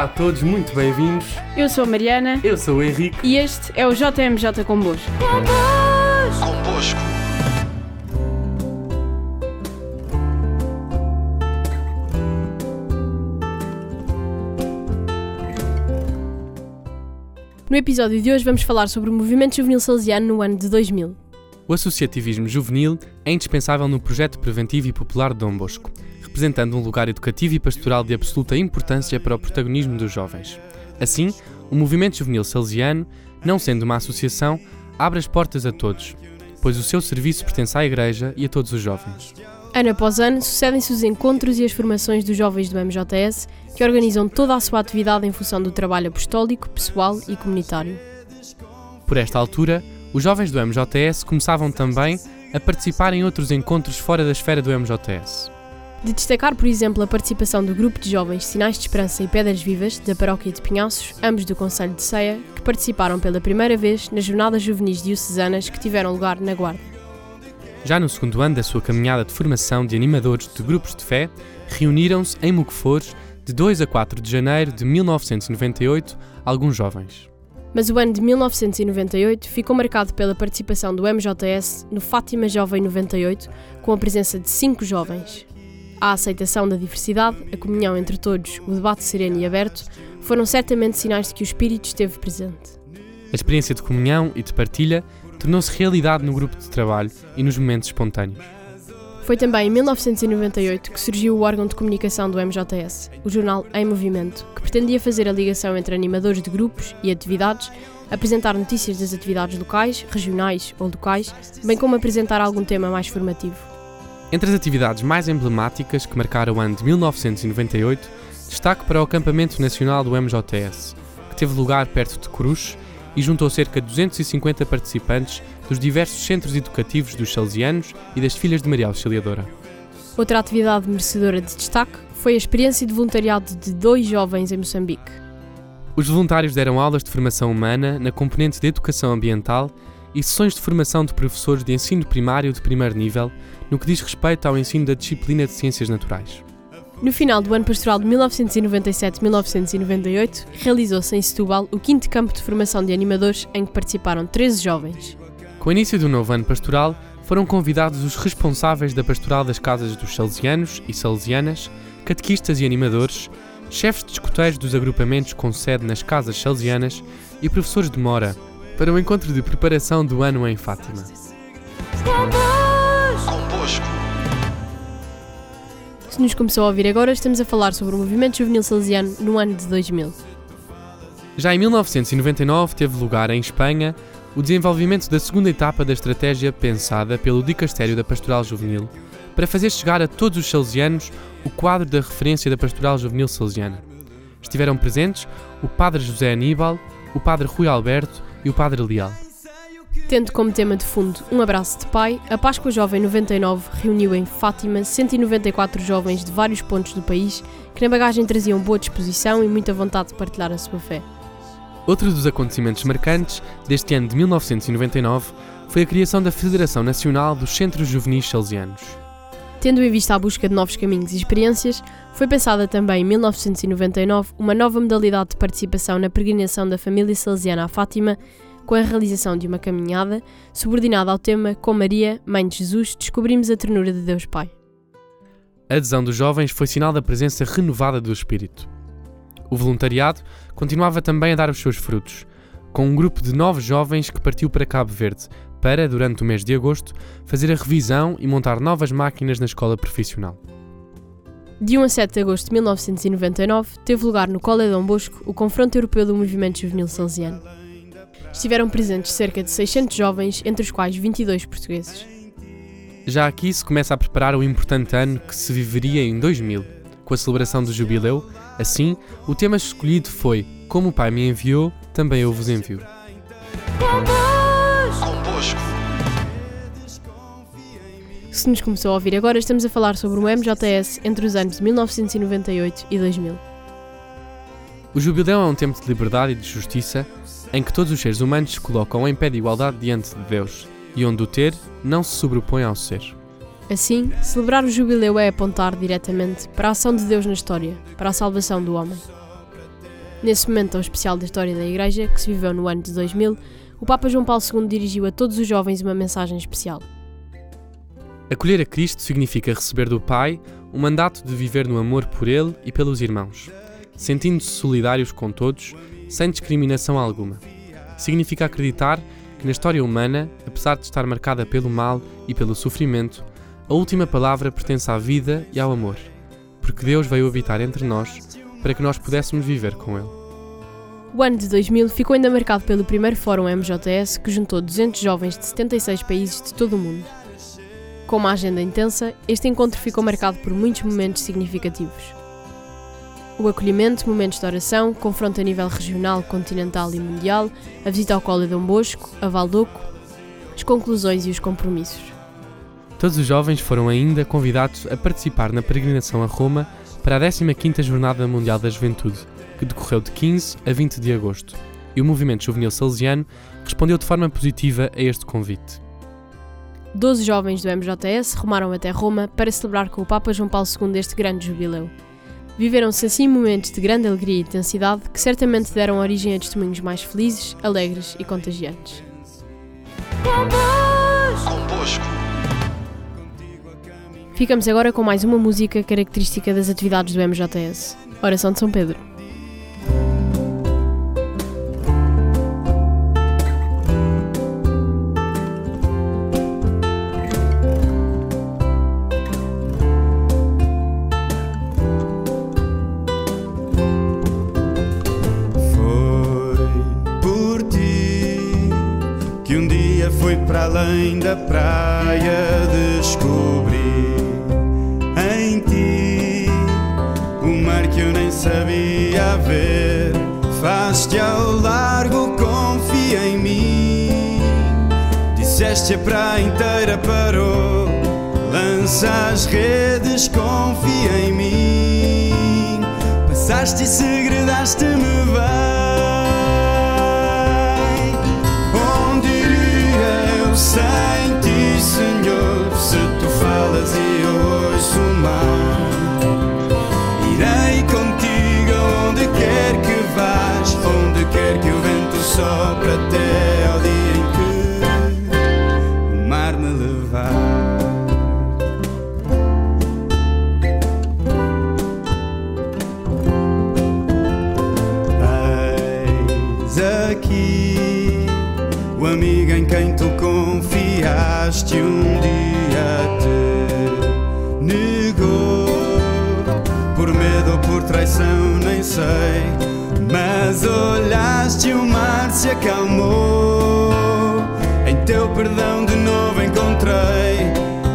Olá a todos, muito bem-vindos. Eu sou a Mariana Eu sou o Henrique. e este é o JMJ Convosco. Convosco. No episódio de hoje vamos falar sobre o movimento juvenil salesiano no ano de 2000. O associativismo juvenil é indispensável no projeto preventivo e popular de Dom Bosco, representando um lugar educativo e pastoral de absoluta importância para o protagonismo dos jovens. Assim, o movimento juvenil salesiano, não sendo uma associação, abre as portas a todos, pois o seu serviço pertence à Igreja e a todos os jovens. Ano após ano, sucedem-se os encontros e as formações dos jovens do MJS, que organizam toda a sua atividade em função do trabalho apostólico, pessoal e comunitário. Por esta altura, os jovens do MJS começavam também a participar em outros encontros fora da esfera do MJS. De destacar, por exemplo, a participação do grupo de jovens Sinais de Esperança e Pedras Vivas, da paróquia de Pinhaços, ambos do Conselho de Ceia, que participaram pela primeira vez nas Jornadas Juvenis Diocesanas que tiveram lugar na Guarda. Já no segundo ano da sua caminhada de formação de animadores de grupos de fé, reuniram-se em Moquefores de 2 a 4 de janeiro de 1998 alguns jovens. Mas o ano de 1998 ficou marcado pela participação do MJS no Fátima Jovem 98, com a presença de cinco jovens. A aceitação da diversidade, a comunhão entre todos, o debate sereno e aberto, foram certamente sinais de que o Espírito esteve presente. A experiência de comunhão e de partilha tornou-se realidade no grupo de trabalho e nos momentos espontâneos. Foi também em 1998 que surgiu o órgão de comunicação do MJS, o jornal Em Movimento, que pretendia fazer a ligação entre animadores de grupos e atividades, apresentar notícias das atividades locais, regionais ou locais, bem como apresentar algum tema mais formativo. Entre as atividades mais emblemáticas que marcaram o ano de 1998, destaque para o acampamento nacional do MJS, que teve lugar perto de Coruche e juntou cerca de 250 participantes dos diversos centros educativos dos Salesianos e das Filhas de Maria Auxiliadora. Outra atividade merecedora de destaque foi a experiência de voluntariado de dois jovens em Moçambique. Os voluntários deram aulas de formação humana na componente de educação ambiental e sessões de formação de professores de ensino primário de primeiro nível, no que diz respeito ao ensino da disciplina de Ciências Naturais. No final do ano pastoral de 1997-1998, realizou-se em Setúbal o quinto campo de formação de animadores em que participaram 13 jovens. Com o início do novo ano pastoral, foram convidados os responsáveis da pastoral das casas dos salesianos e salesianas, catequistas e animadores, chefes de escuteiros dos agrupamentos com sede nas casas salesianas e professores de mora, para o encontro de preparação do ano em Fátima. Se nos começou a ouvir agora, estamos a falar sobre o movimento juvenil salesiano no ano de 2000. Já em 1999 teve lugar em Espanha o desenvolvimento da segunda etapa da estratégia pensada pelo Dicastério da Pastoral Juvenil para fazer chegar a todos os salesianos o quadro da referência da Pastoral Juvenil Salesiana. Estiveram presentes o Padre José Aníbal, o Padre Rui Alberto e o Padre Leal. Tendo como tema de fundo Um Abraço de Pai, a Páscoa Jovem 99 reuniu em Fátima 194 jovens de vários pontos do país que na bagagem traziam boa disposição e muita vontade de partilhar a sua fé. Outro dos acontecimentos marcantes deste ano de 1999 foi a criação da Federação Nacional dos Centros Juvenis Salesianos. Tendo em vista a busca de novos caminhos e experiências, foi pensada também em 1999 uma nova modalidade de participação na peregrinação da família salesiana à Fátima, com a realização de uma caminhada subordinada ao tema Com Maria, Mãe de Jesus, descobrimos a ternura de Deus Pai. A adesão dos jovens foi sinal da presença renovada do Espírito. O voluntariado continuava também a dar os seus frutos, com um grupo de nove jovens que partiu para Cabo Verde para, durante o mês de agosto, fazer a revisão e montar novas máquinas na escola profissional. De 1 a 7 de agosto de 1999, teve lugar no Cole Dom Bosco o Confronto Europeu do Movimento Juvenil Salesiano. Estiveram presentes cerca de 600 jovens, entre os quais 22 portugueses. Já aqui se começa a preparar o importante ano que se viveria em 2000, com a celebração do jubileu. Assim, o tema escolhido foi Como o Pai me enviou, também eu vos envio. Se nos começou a ouvir agora, estamos a falar sobre o MJS entre os anos de 1998 e 2000. O jubileu é um tempo de liberdade e de justiça em que todos os seres humanos se colocam em pé de igualdade diante de Deus e onde o ter não se sobrepõe ao ser. Assim, celebrar o jubileu é apontar diretamente para a ação de Deus na história, para a salvação do homem. Nesse momento tão especial da história da Igreja, que se viveu no ano de 2000, o Papa João Paulo II dirigiu a todos os jovens uma mensagem especial. Acolher a Cristo significa receber do Pai o mandato de viver no amor por Ele e pelos irmãos, sentindo-se solidários com todos, sem discriminação alguma. Significa acreditar que na história humana, apesar de estar marcada pelo mal e pelo sofrimento, a última palavra pertence à vida e ao amor, porque Deus veio habitar entre nós para que nós pudéssemos viver com Ele. O ano de 2000 ficou ainda marcado pelo primeiro Fórum MJS, que juntou 200 jovens de 76 países de todo o mundo. Com uma agenda intensa, este encontro ficou marcado por muitos momentos significativos. O acolhimento, momentos de oração, confronto a nível regional, continental e mundial, a visita ao Colo de Dom Bosco, a Valdoco, as conclusões e os compromissos. Todos os jovens foram ainda convidados a participar na peregrinação a Roma para a 15ª Jornada Mundial da Juventude, que decorreu de 15 a 20 de agosto, e o movimento juvenil salesiano respondeu de forma positiva a este convite. Doze jovens do MJS rumaram até Roma para celebrar com o Papa João Paulo II este grande jubileu. Viveram-se assim momentos de grande alegria e intensidade que certamente deram origem a testemunhos mais felizes, alegres e contagiantes. Ficamos agora com mais uma música característica das atividades do MJS. Oração de São Pedro. Descobri em ti o mar que eu nem sabia ver. Faz-te ao largo, confia em mim. Disseste a praia inteira parou. Lança as redes, confia em mim. Passaste e segredaste-me bem. Eu ouço traição nem sei. Mas olhaste o mar se acalmou. Em teu perdão de novo encontrei.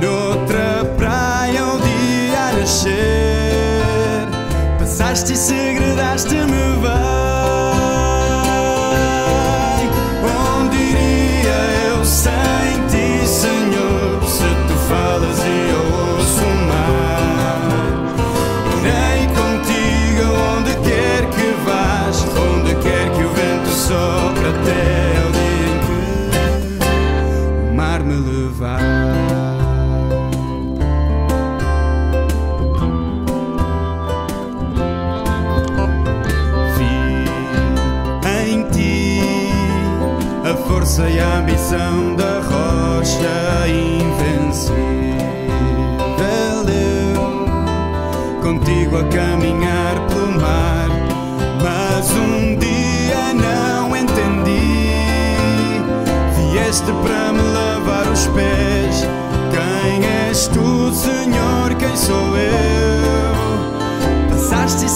Noutra praia o dia a nascer. Passaste e segredaste-me bem força e a ambição da rocha invencível. Eu contigo a caminhar pelo mar, mas um dia não entendi. Vieste para me lavar os pés. Quem és tu, Senhor? Quem sou eu? Passaste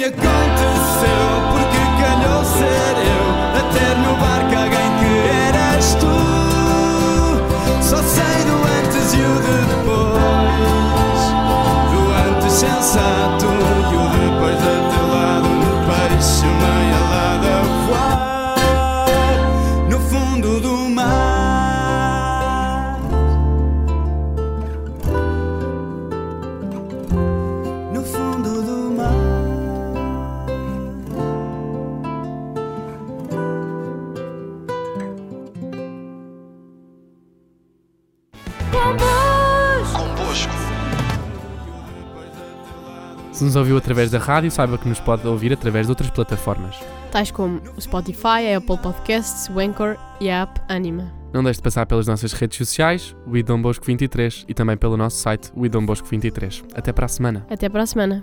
me aconteceu? Porque calhou ser eu Até no barco alguém que eras tu Só sei do antes e o de depois Se nos ouviu através da rádio, saiba que nos pode ouvir através de outras plataformas. tais como o Spotify, a Apple Podcasts, o Anchor e a app Anima. Não deixe de passar pelas nossas redes sociais, o Bosco 23 e também pelo nosso site, o Idom Bosco 23. Até para a semana. Até para a semana.